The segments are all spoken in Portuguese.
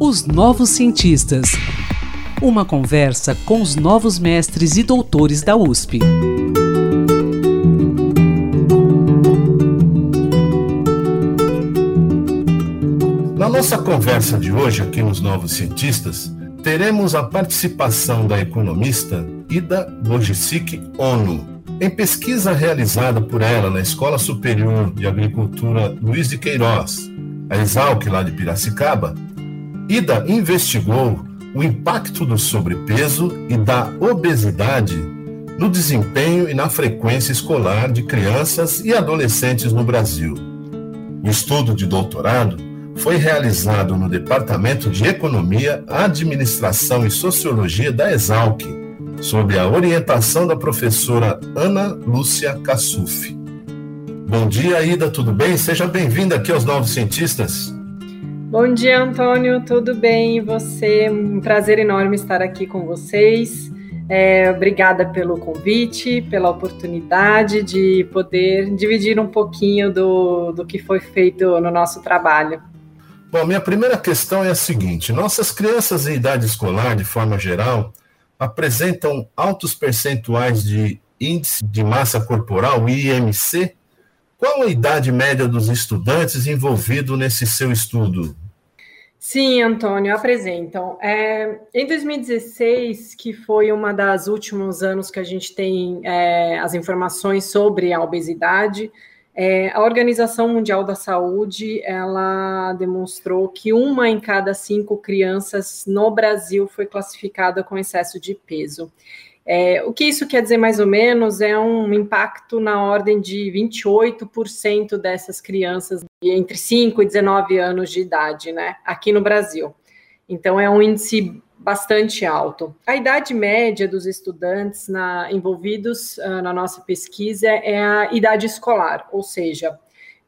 Os Novos Cientistas. Uma conversa com os novos mestres e doutores da USP. Na nossa conversa de hoje, aqui nos Novos Cientistas, teremos a participação da economista Ida Bojicic Ono. Em pesquisa realizada por ela na Escola Superior de Agricultura Luiz de Queiroz, a Exalc lá de Piracicaba, Ida investigou o impacto do sobrepeso e da obesidade no desempenho e na frequência escolar de crianças e adolescentes no Brasil. O estudo de doutorado foi realizado no Departamento de Economia, Administração e Sociologia da Exalc, sob a orientação da professora Ana Lúcia Cassuf. Bom dia, Ida, tudo bem? Seja bem-vinda aqui aos Novos Cientistas. Bom dia, Antônio, tudo bem? E você? Um prazer enorme estar aqui com vocês. É, obrigada pelo convite, pela oportunidade de poder dividir um pouquinho do, do que foi feito no nosso trabalho. Bom, minha primeira questão é a seguinte: nossas crianças em idade escolar, de forma geral, apresentam altos percentuais de índice de massa corporal, IMC. Qual a idade média dos estudantes envolvidos nesse seu estudo? Sim, Antônio, apresentam. É, em 2016, que foi uma das últimos anos que a gente tem é, as informações sobre a obesidade, é, a Organização Mundial da Saúde ela demonstrou que uma em cada cinco crianças no Brasil foi classificada com excesso de peso. É, o que isso quer dizer mais ou menos é um impacto na ordem de 28% dessas crianças entre 5 e 19 anos de idade, né, aqui no Brasil. Então é um índice bastante alto. A idade média dos estudantes na, envolvidos uh, na nossa pesquisa é a idade escolar, ou seja,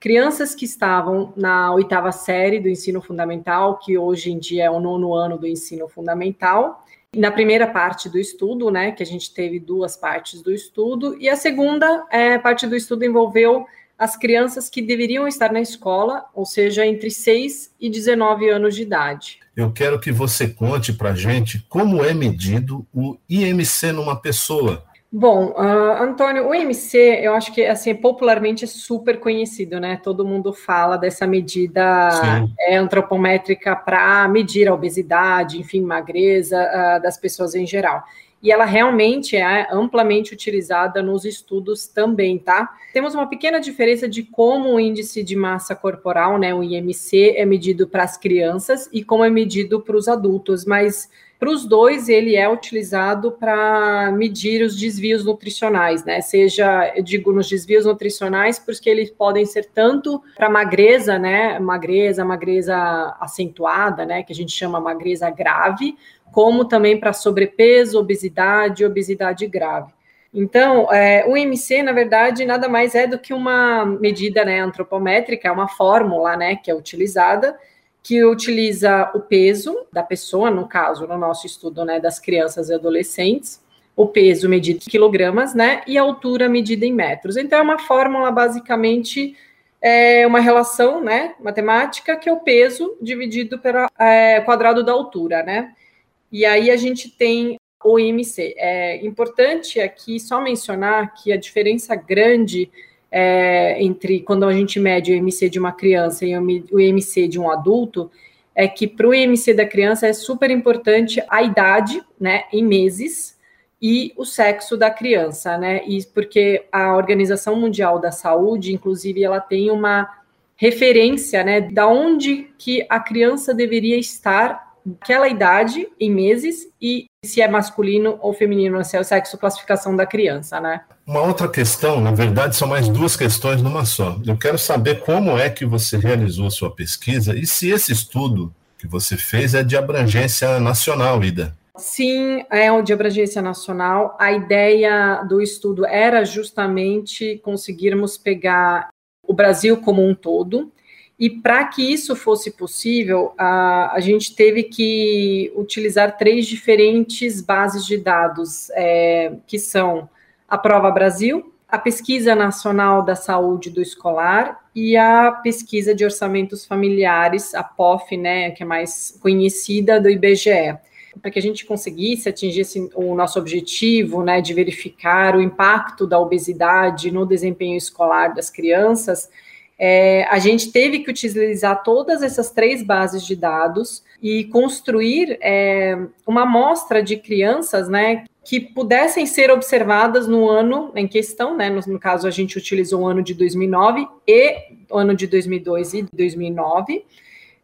crianças que estavam na oitava série do ensino fundamental, que hoje em dia é o nono ano do ensino fundamental, na primeira parte do estudo, né, que a gente teve duas partes do estudo, e a segunda é, parte do estudo envolveu as crianças que deveriam estar na escola, ou seja, entre 6 e 19 anos de idade. Eu quero que você conte para a gente como é medido o IMC numa pessoa. Bom, uh, Antônio, o IMC, eu acho que assim popularmente é super conhecido, né? Todo mundo fala dessa medida é, antropométrica para medir a obesidade, enfim, magreza uh, das pessoas em geral e ela realmente é amplamente utilizada nos estudos também, tá? Temos uma pequena diferença de como o índice de massa corporal, né, o IMC, é medido para as crianças e como é medido para os adultos, mas para os dois, ele é utilizado para medir os desvios nutricionais, né? Seja, eu digo, nos desvios nutricionais, porque eles podem ser tanto para magreza, né? Magreza, magreza acentuada, né? Que a gente chama magreza grave, como também para sobrepeso, obesidade obesidade grave. Então, é, o IMC, na verdade, nada mais é do que uma medida né, antropométrica, é uma fórmula né, que é utilizada, que utiliza o peso da pessoa, no caso, no nosso estudo né, das crianças e adolescentes, o peso medido em quilogramas, né, e a altura medida em metros. Então, é uma fórmula, basicamente, é uma relação né, matemática, que é o peso dividido pelo é, quadrado da altura, né? E aí a gente tem o IMC. É importante aqui só mencionar que a diferença grande é, entre quando a gente mede o IMC de uma criança e o IMC de um adulto é que para o IMC da criança é super importante a idade, né, em meses, e o sexo da criança, né? E porque a Organização Mundial da Saúde, inclusive, ela tem uma referência, né, da onde que a criança deveria estar aquela idade em meses e se é masculino ou feminino, se é o sexo classificação da criança, né? Uma outra questão, na verdade, são mais duas questões numa só. Eu quero saber como é que você realizou sua pesquisa e se esse estudo que você fez é de abrangência nacional, Ida. Sim, é o de abrangência nacional. A ideia do estudo era justamente conseguirmos pegar o Brasil como um todo, e para que isso fosse possível, a, a gente teve que utilizar três diferentes bases de dados, é, que são a Prova Brasil, a Pesquisa Nacional da Saúde do Escolar e a Pesquisa de Orçamentos Familiares, a POF, né, que é mais conhecida do IBGE para que a gente conseguisse atingir o nosso objetivo, né, de verificar o impacto da obesidade no desempenho escolar das crianças, é, a gente teve que utilizar todas essas três bases de dados e construir é, uma amostra de crianças, né, que pudessem ser observadas no ano em questão, né, no, no caso a gente utilizou o ano de 2009 e o ano de 2002 e 2009,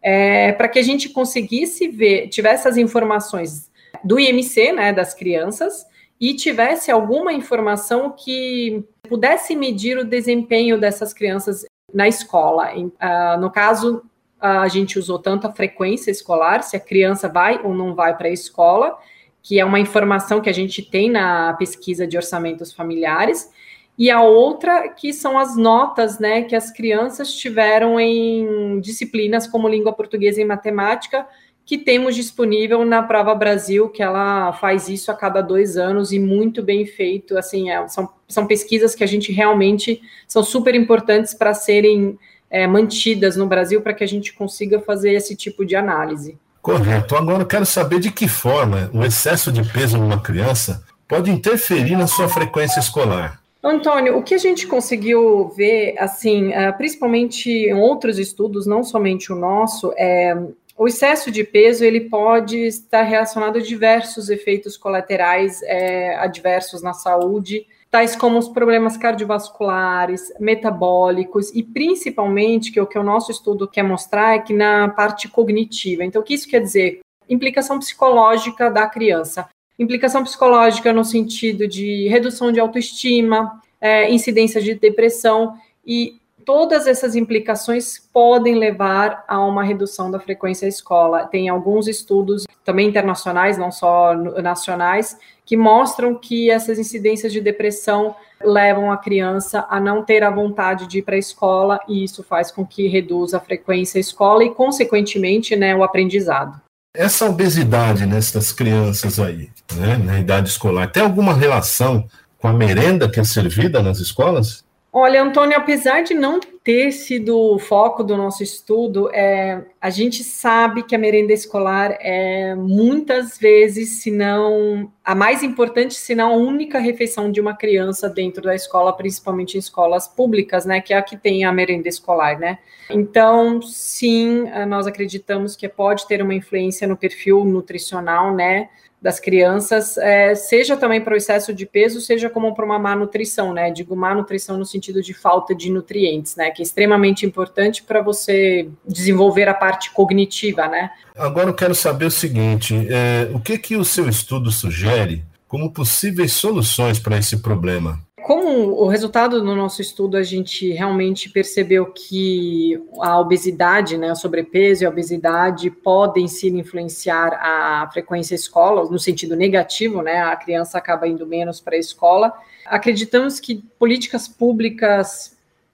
é, para que a gente conseguisse ver, tivesse as informações do IMC, né, das crianças, e tivesse alguma informação que pudesse medir o desempenho dessas crianças na escola. Uh, no caso, a gente usou tanto a frequência escolar, se a criança vai ou não vai para a escola, que é uma informação que a gente tem na pesquisa de orçamentos familiares, e a outra que são as notas né, que as crianças tiveram em disciplinas como língua portuguesa e matemática, que temos disponível na Prova Brasil, que ela faz isso a cada dois anos e muito bem feito. Assim, é, são, são pesquisas que a gente realmente são super importantes para serem é, mantidas no Brasil para que a gente consiga fazer esse tipo de análise. Correto. Agora eu quero saber de que forma o excesso de peso numa criança pode interferir na sua frequência escolar. Antônio, o que a gente conseguiu ver, assim, eh, principalmente em outros estudos, não somente o nosso, é o excesso de peso ele pode estar relacionado a diversos efeitos colaterais é, adversos na saúde, tais como os problemas cardiovasculares, metabólicos e principalmente que o que o nosso estudo quer mostrar é que na parte cognitiva. Então, o que isso quer dizer? Implicação psicológica da criança. Implicação psicológica no sentido de redução de autoestima, é, incidência de depressão e todas essas implicações podem levar a uma redução da frequência à escola. Tem alguns estudos, também internacionais, não só nacionais, que mostram que essas incidências de depressão levam a criança a não ter a vontade de ir para a escola e isso faz com que reduza a frequência à escola e, consequentemente, né, o aprendizado. Essa obesidade nessas crianças aí, né, na idade escolar, tem alguma relação com a merenda que é servida nas escolas? Olha, Antônio, apesar de não ter sido o foco do nosso estudo, é, a gente sabe que a merenda escolar é muitas vezes, se não a mais importante, se não a única refeição de uma criança dentro da escola, principalmente em escolas públicas, né, que é a que tem a merenda escolar, né? Então, sim, nós acreditamos que pode ter uma influência no perfil nutricional, né, das crianças, é, seja também para o excesso de peso, seja como para uma má nutrição, né? Digo má nutrição no sentido de falta de nutrientes, né? Que é extremamente importante para você desenvolver a parte cognitiva, né? Agora eu quero saber o seguinte: é, o que que o seu estudo sugere como possíveis soluções para esse problema? Como o resultado do nosso estudo, a gente realmente percebeu que a obesidade, né, o sobrepeso e a obesidade podem sim influenciar a frequência escola, no sentido negativo, né, a criança acaba indo menos para a escola. Acreditamos que políticas públicas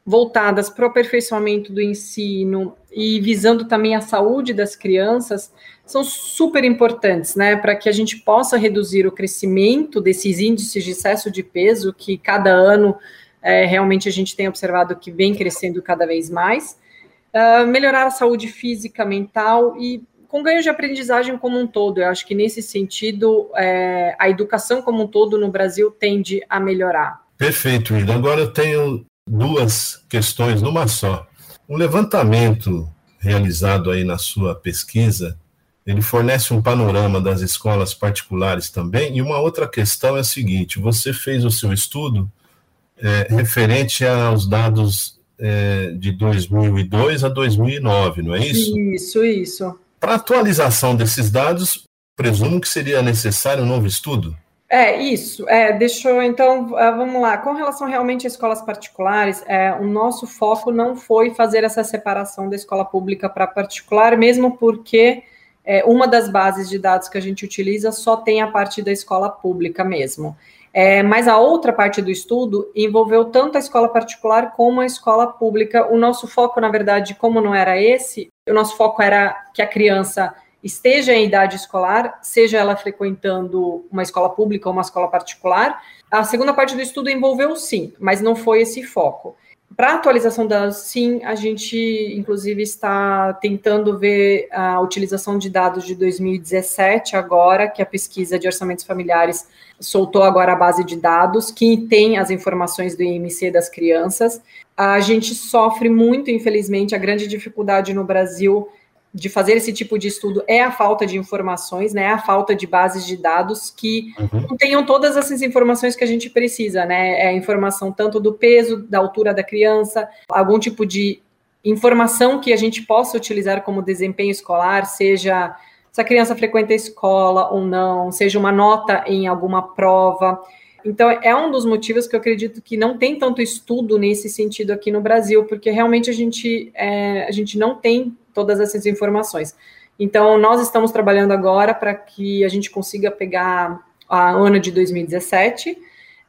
voltadas para o aperfeiçoamento do ensino e visando também a saúde das crianças são super importantes, né, para que a gente possa reduzir o crescimento desses índices de excesso de peso que cada ano é, realmente a gente tem observado que vem crescendo cada vez mais, uh, melhorar a saúde física, mental e com ganho de aprendizagem como um todo. Eu acho que nesse sentido é, a educação como um todo no Brasil tende a melhorar. Perfeito, Ida. Agora eu tenho duas questões numa só. Um levantamento realizado aí na sua pesquisa, ele fornece um panorama das escolas particulares também, e uma outra questão é a seguinte, você fez o seu estudo é, referente aos dados é, de 2002 a 2009, não é isso? Isso, isso. Para atualização desses dados, presumo que seria necessário um novo estudo? É, isso. É, deixa eu, então, ah, vamos lá. Com relação realmente a escolas particulares, é, o nosso foco não foi fazer essa separação da escola pública para particular, mesmo porque é, uma das bases de dados que a gente utiliza só tem a parte da escola pública mesmo. É, mas a outra parte do estudo envolveu tanto a escola particular como a escola pública. O nosso foco, na verdade, como não era esse, o nosso foco era que a criança esteja em idade escolar, seja ela frequentando uma escola pública ou uma escola particular. A segunda parte do estudo envolveu sim, mas não foi esse foco. Para atualização da sim, a gente inclusive está tentando ver a utilização de dados de 2017 agora, que a pesquisa de orçamentos familiares soltou agora a base de dados que tem as informações do IMC das crianças. A gente sofre muito, infelizmente, a grande dificuldade no Brasil de fazer esse tipo de estudo é a falta de informações, né? A falta de bases de dados que uhum. tenham todas essas informações que a gente precisa, né? É a informação tanto do peso, da altura da criança, algum tipo de informação que a gente possa utilizar como desempenho escolar, seja se a criança frequenta a escola ou não, seja uma nota em alguma prova. Então, é um dos motivos que eu acredito que não tem tanto estudo nesse sentido aqui no Brasil, porque realmente a gente, é, a gente não tem todas essas informações. Então, nós estamos trabalhando agora para que a gente consiga pegar a ano de 2017,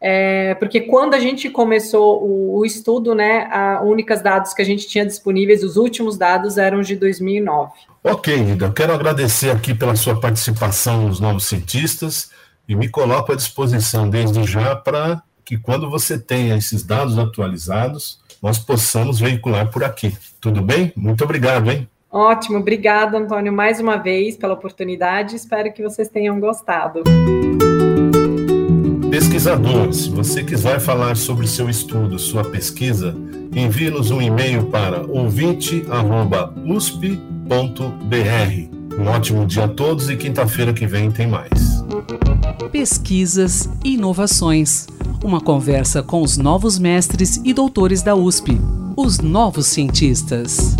é, porque quando a gente começou o, o estudo, né, a únicas dados que a gente tinha disponíveis, os últimos dados eram de 2009. Ok, Ida, quero agradecer aqui pela sua participação nos Novos Cientistas e me coloco à disposição desde já para que quando você tenha esses dados atualizados, nós possamos veicular por aqui. Tudo bem? Muito obrigado, hein? Ótimo, obrigada, Antônio, mais uma vez pela oportunidade. Espero que vocês tenham gostado. Pesquisador, se você quiser falar sobre seu estudo, sua pesquisa, envie-nos um e-mail para ouvinte.usp.br. Um ótimo dia a todos e quinta-feira que vem tem mais. Pesquisas e inovações. Uma conversa com os novos mestres e doutores da USP, os novos cientistas.